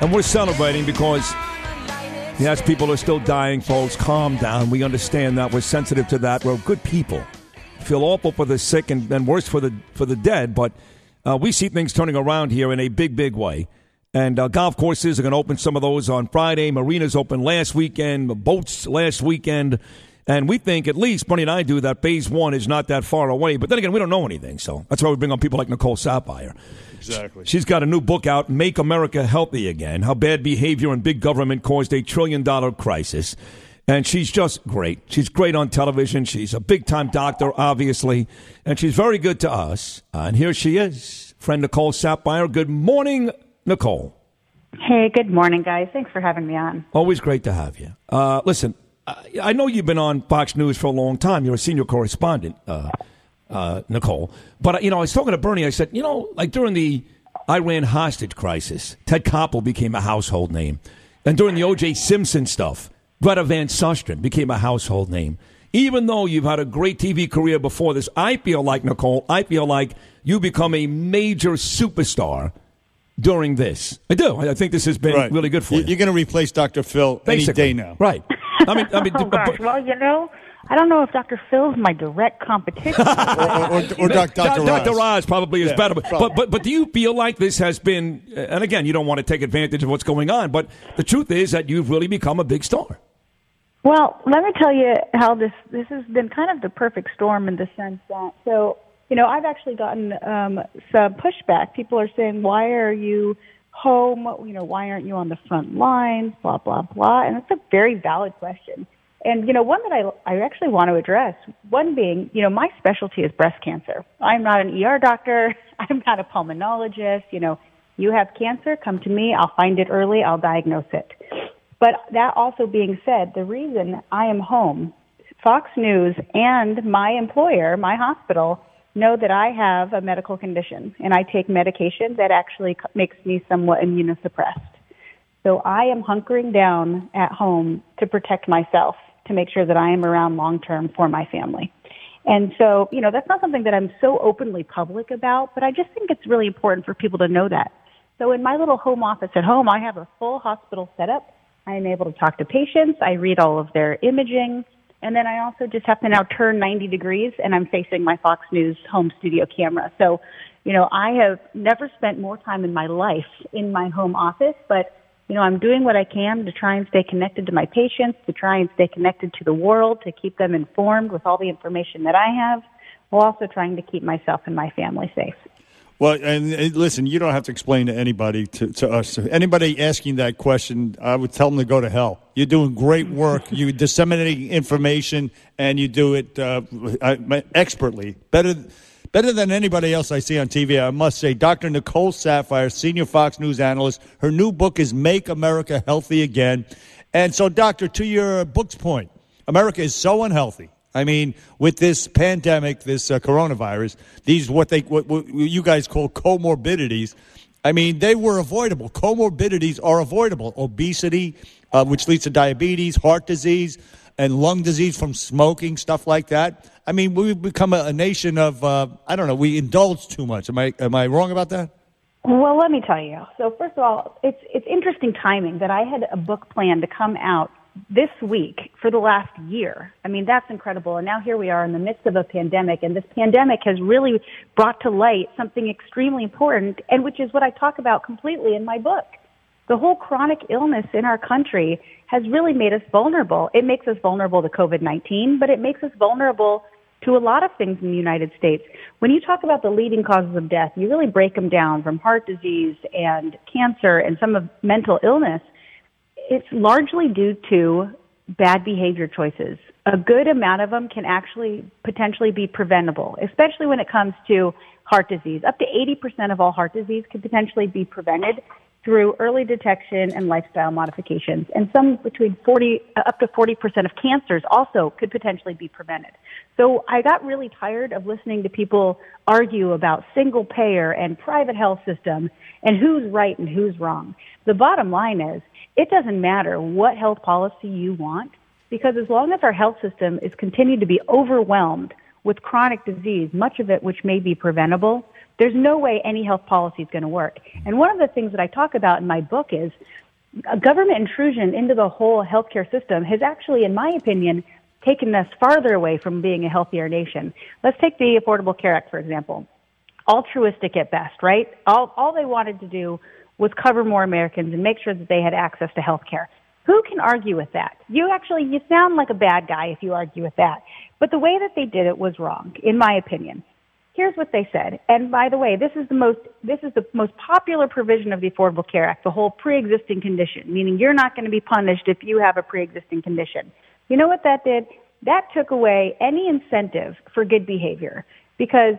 And we're celebrating because, yes, people are still dying, folks. Calm down. We understand that. We're sensitive to that. We're good people. Feel awful for the sick and, and worse for the, for the dead, but uh, we see things turning around here in a big, big way. And uh, golf courses are going to open some of those on Friday. Marinas open last weekend, boats last weekend. And we think, at least, Bernie and I do, that phase one is not that far away. But then again, we don't know anything. So that's why we bring on people like Nicole Saphier. Exactly. She's got a new book out, Make America Healthy Again How Bad Behavior and Big Government Caused a Trillion Dollar Crisis. And she's just great. She's great on television. She's a big time doctor, obviously. And she's very good to us. Uh, and here she is, friend Nicole Saphier. Good morning, Nicole. Hey, good morning, guys. Thanks for having me on. Always great to have you. Uh, listen, I, know you've been on Fox News for a long time. You're a senior correspondent. Uh, uh, Nicole. But, you know, I was talking to Bernie. I said, you know, like during the Iran hostage crisis, Ted Koppel became a household name. And during the O.J. Simpson stuff, Greta Van Susteren became a household name. Even though you've had a great TV career before this, I feel like, Nicole, I feel like you become a major superstar during this. I do. I think this has been Right. really good for you. You're going to replace Dr. Phil any day now. Right. I mean, I mean, Oh, gosh. Well, you know, I don't know if Dr. Phil's my direct competition. Or, or, or Doc- Dr. Dr. Ross. Roz probably is Yeah, better. But, probably. but but but do you feel like this has been? And again, you don't want to take advantage of what's going on, but the truth is that you've really become a big star. Well, let me tell you how this this has been kind of the perfect storm in the sense that so you know I've actually gotten um, some pushback. People are saying, "Why are you home? You know, why aren't you on the front lines?" Blah blah blah, and it's a very valid question. And you know, one that I I actually want to address. One being, you know, my specialty is breast cancer. I'm not an ER doctor. I'm not a pulmonologist. You know, you have cancer, come to me. I'll find it early. I'll diagnose it. But that also being said, the reason I am home, Fox News and my employer, my hospital, know that I have a medical condition and I take medication that actually makes me somewhat immunosuppressed. So I am hunkering down at home to protect myself, to make sure that I am around long term for my family. And so, you know, that's not something that I'm so openly public about, but I just think it's really important for people to know that. So in my little home office at home, I have a full hospital setup. I am able to talk to patients. I read all of their imaging. And then I also just have to now turn 90 degrees and I'm facing my Fox News home studio camera. So, you know, I have never spent more time in my life in my home office, but you know, I'm doing what I can to try and stay connected to my patients, to try and stay connected to the world, to keep them informed with all the information that I have, while also trying to keep myself and my family safe. Well, and, and listen, you don't have to explain to anybody, to, to us. Anybody asking that question, I would tell them to go to hell. You're doing great work. You're disseminating information, and you do it uh, expertly. Better, better than anybody else I see on TV, I must say. Dr. Nicole Saphier, senior Fox News analyst. Her new book is Make America Healthy Again. And so, Doctor, to your book's point, America is so unhealthy. I mean, with this pandemic, this uh, coronavirus, these what they what, what you guys call comorbidities. I mean, they were avoidable. Comorbidities are avoidable. Obesity, uh, which leads to diabetes, heart disease, and lung disease from smoking, stuff like that. I mean, we've become a, a nation of uh, I don't know. We indulge too much. Am I am I wrong about that? Well, let me tell you. So first of all, it's it's interesting timing that I had a book plan to come out this week for the last year. I mean, that's incredible. And now here we are in the midst of a pandemic and this pandemic has really brought to light something extremely important and which is what I talk about completely in my book. The whole chronic illness in our country has really made us vulnerable. It makes us vulnerable to COVID-19, but it makes us vulnerable to a lot of things in the United States. When you talk about the leading causes of death, you really break them down from heart disease and cancer and some of mental illness. It's largely due to bad behavior choices. A good amount of them can actually potentially be preventable, especially when it comes to heart disease. Up to 80% of all heart disease could potentially be prevented through early detection and lifestyle modifications. And some between 40, uh, up to 40% of cancers also could potentially be prevented. So I got really tired of listening to people argue about single payer and private health system and who's right and who's wrong. The bottom line is it doesn't matter what health policy you want because as long as our health system is continued to be overwhelmed with chronic disease, much of it which may be preventable, There's no way any health policy is going to work. And one of the things that I talk about in my book is uh, government intrusion into the whole healthcare system has actually, in my opinion, taken us farther away from being a healthier nation. Let's take the Affordable Care Act, for example. Altruistic at best, right? All, all they wanted to do was cover more Americans and make sure that they had access to health care. Who can argue with that? You actually, you sound like a bad guy if you argue with that. But the way that they did it was wrong, in my opinion. Here's what they said. And by the way, this is the most, this is the most popular provision of the Affordable Care Act, the whole pre-existing condition, meaning you're not going to be punished if you have a pre-existing condition. You know what that did? That took away any incentive for good behavior because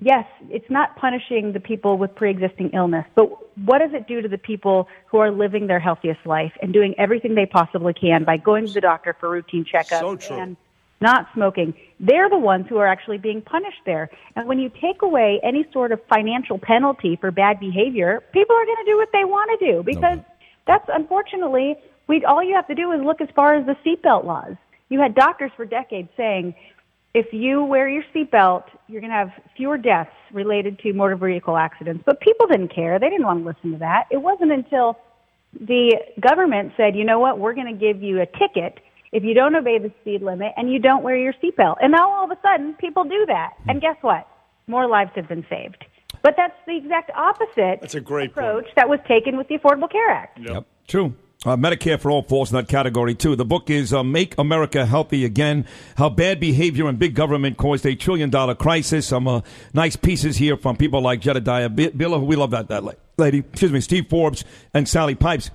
yes, it's not punishing the people with pre-existing illness, but what does it do to the people who are living their healthiest life and doing everything they possibly can by going to the doctor for routine checkups so and not smoking? They're the ones who are actually being punished there. And when you take away any sort of financial penalty for bad behavior, people are going to do what they want to do because that's unfortunately we all you have to do is look as far as the seatbelt laws. You had doctors for decades saying if you wear your seatbelt, you're going to have fewer deaths related to motor vehicle accidents. But people didn't care. They didn't want to listen to that. It wasn't until the government said, you know what, we're going to give you a ticket if you don't obey the speed limit and you don't wear your seatbelt. And now all of a sudden, people do that. And guess what? More lives have been saved. But that's the exact opposite That's a great approach point. that was taken with the Affordable Care Act. Yep. True. Uh, Medicare for All falls in that category, too. The book is uh, Make America Healthy Again How Bad Behavior and Big Government Caused a Trillion Dollar Crisis. Some uh, nice pieces here from people like Jedediah B- Bila, who we love that, that lady, excuse me, Steve Forbes and Sally Pipes.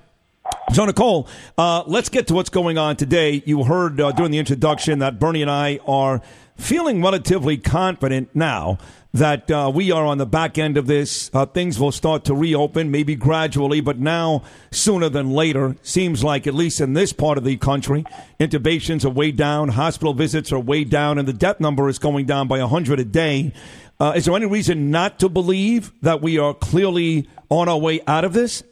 So, Nicole, uh, let's get to what's going on today. You heard uh, during the introduction that Bernie and I are feeling relatively confident now that uh, we are on the back end of this. Uh, things will start to reopen, maybe gradually, but now sooner than later. Seems like, at least in this part of the country, intubations are way down, hospital visits are way down, and the death number is going down by 100 a day. Uh, is there any reason not to believe that we are clearly on our way out of this?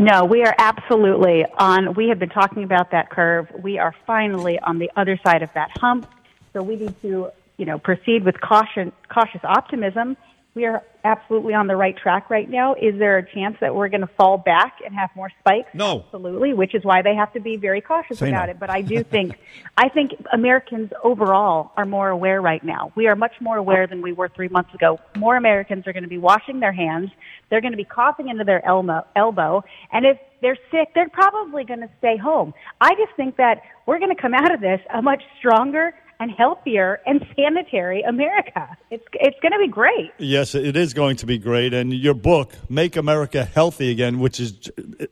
No, we are absolutely on. We have been talking about that curve. We are finally on the other side of that hump. So we need to, you know, proceed with caution, cautious optimism. We are absolutely on the right track right now. Is there a chance that we're going to fall back and have more spikes? No. Absolutely, which is why they have to be very cautious Say about no. it. But I do think, I think Americans overall are more aware right now. We are much more aware than we were three months ago. More Americans are going to be washing their hands. They're going to be coughing into their elmo, elbow. And if they're sick, they're probably going to stay home. I just think that we're going to come out of this a much stronger and healthier and sanitary America. It's, it's going to be great. Yes, it is going to be great. And your book, Make America Healthy Again, which is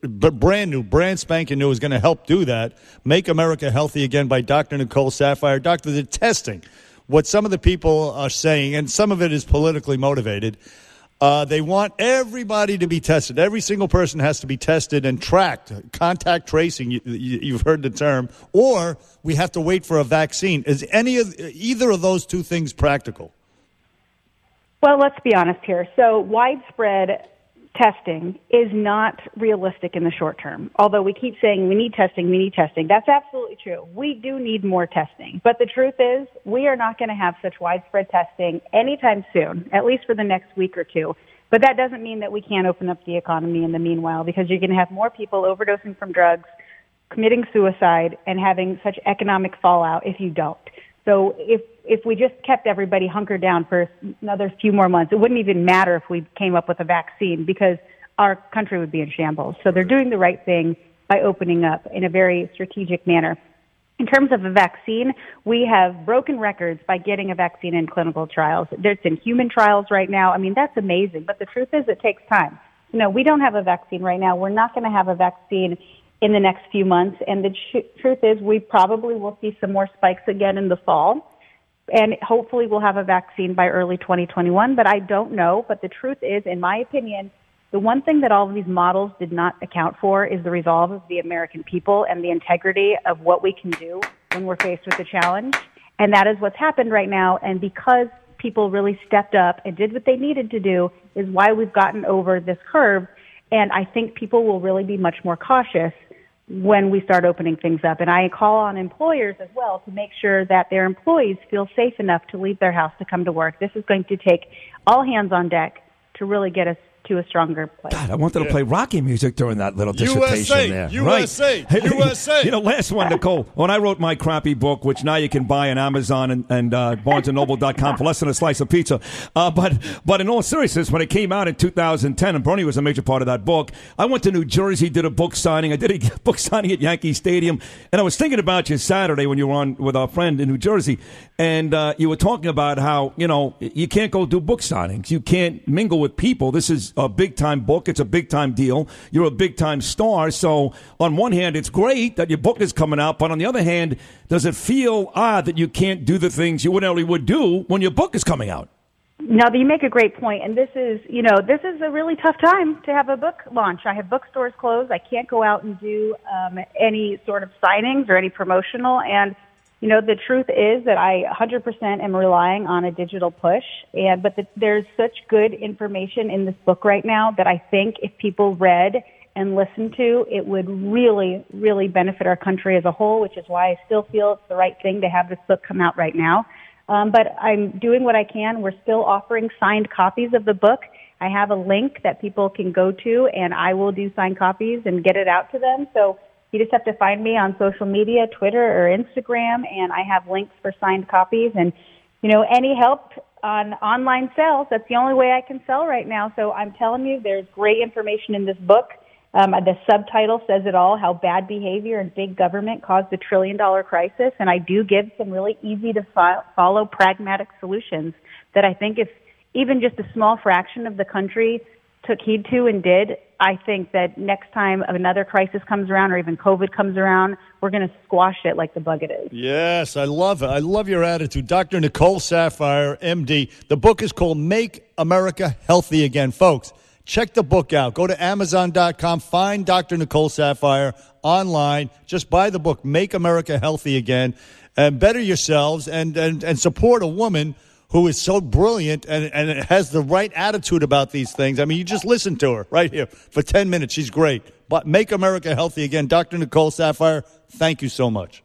brand new, brand spanking new, is going to help do that. Make America Healthy Again by Dr. Nicole Saphier. Doctor, the testing, what some of the people are saying, and some of it is politically motivated. Uh, they want everybody to be tested. Every single person has to be tested and tracked. Contact tracing, you, you, you've heard the term. Or we have to wait for a vaccine. Is any of either of those two things practical? Well, let's be honest here. So widespread testing is not realistic in the short term. Although we keep saying we need testing, we need testing. That's absolutely true. We do need more testing. But the truth is, we are not going to have such widespread testing anytime soon, at least for the next week or two. But that doesn't mean that we can't open up the economy in the meanwhile because you're going to have more people overdosing from drugs, committing suicide, and having such economic fallout if you don't. So if if we just kept everybody hunkered down for another few more months, it wouldn't even matter if we came up with a vaccine because our country would be in shambles. So they're doing the right thing by opening up in a very strategic manner. In terms of a vaccine, we have broken records by getting a vaccine in clinical trials. It's in human trials right now. I mean, that's amazing. But the truth is, it takes time. You know, we don't have a vaccine right now. We're not going to have a vaccine in the next few months. And the tr- truth is, we probably will see some more spikes again in the fall. And hopefully we'll have a vaccine by early 2021, but I don't know. But the truth is, in my opinion, the one thing that all of these models did not account for is the resolve of the American people and the integrity of what we can do when we're faced with a challenge. And that is what's happened right now. And because people really stepped up and did what they needed to do is why we've gotten over this curve. And I think people will really be much more cautious when we start opening things up. And I call on employers as well to make sure that their employees feel safe enough to leave their house to come to work. This is going to take all hands on deck to really get us to a stronger place. God, I wanted to play Rocky music during that little dissertation USA, there. USA, right. USA. you know, last one, Nicole. When I wrote my crappy book, which now you can buy on Amazon and, and uh, BarnesandNoble.com for less than a slice of pizza. Uh, but but in all seriousness, when it came out in 2010, and Bernie was a major part of that book, I went to New Jersey, did a book signing. I did a book signing at Yankee Stadium, and I was thinking about you Saturday when you were on with our friend in New Jersey, and uh, you were talking about how you know you can't go do book signings, you can't mingle with people. This is a big time book. It's a big time deal. You're a big time star. So on one hand, it's great that your book is coming out, but on the other hand, does it feel odd that you can't do the things you ordinarily would do when your book is coming out? Now, you make a great point, and this is, you know, this is a really tough time to have a book launch. I have bookstores closed. I can't go out and do um, any sort of signings or any promotional, and you know, the truth is that I 100% am relying on a digital push, and but the, there's such good information in this book right now that I think if people read and listened to, it would really, really benefit our country as a whole. Which is why I still feel it's the right thing to have this book come out right now. Um, but I'm doing what I can. We're still offering signed copies of the book. I have a link that people can go to, and I will do signed copies and get it out to them. So you just have to find me on social media, Twitter or Instagram, and I have links for signed copies. And, you know, any help on online sales, that's the only way I can sell right now. So I'm telling you, there's great information in this book. Um, the subtitle says it all, how bad behavior and big government caused the trillion dollar crisis. And I do give some really easy to fo- follow pragmatic solutions that I think if even just a small fraction of the country took heed to and did, I think that next time another crisis comes around or even COVID comes around, we're going to squash it like the bug it is. Yes, I love it. I love your attitude. Dr. Nicole Saphier, MD. The book is called Make America Healthy Again. Folks, check the book out. Go to Amazon.com, find Dr. Nicole Saphier online. Just buy the book, Make America Healthy Again, and better yourselves and, and, and support a woman – who is so brilliant and, and has the right attitude about these things. I mean, you just listen to her right here for 10 minutes. She's great. But Make America Healthy Again. Dr. Nicole Saphier, thank you so much.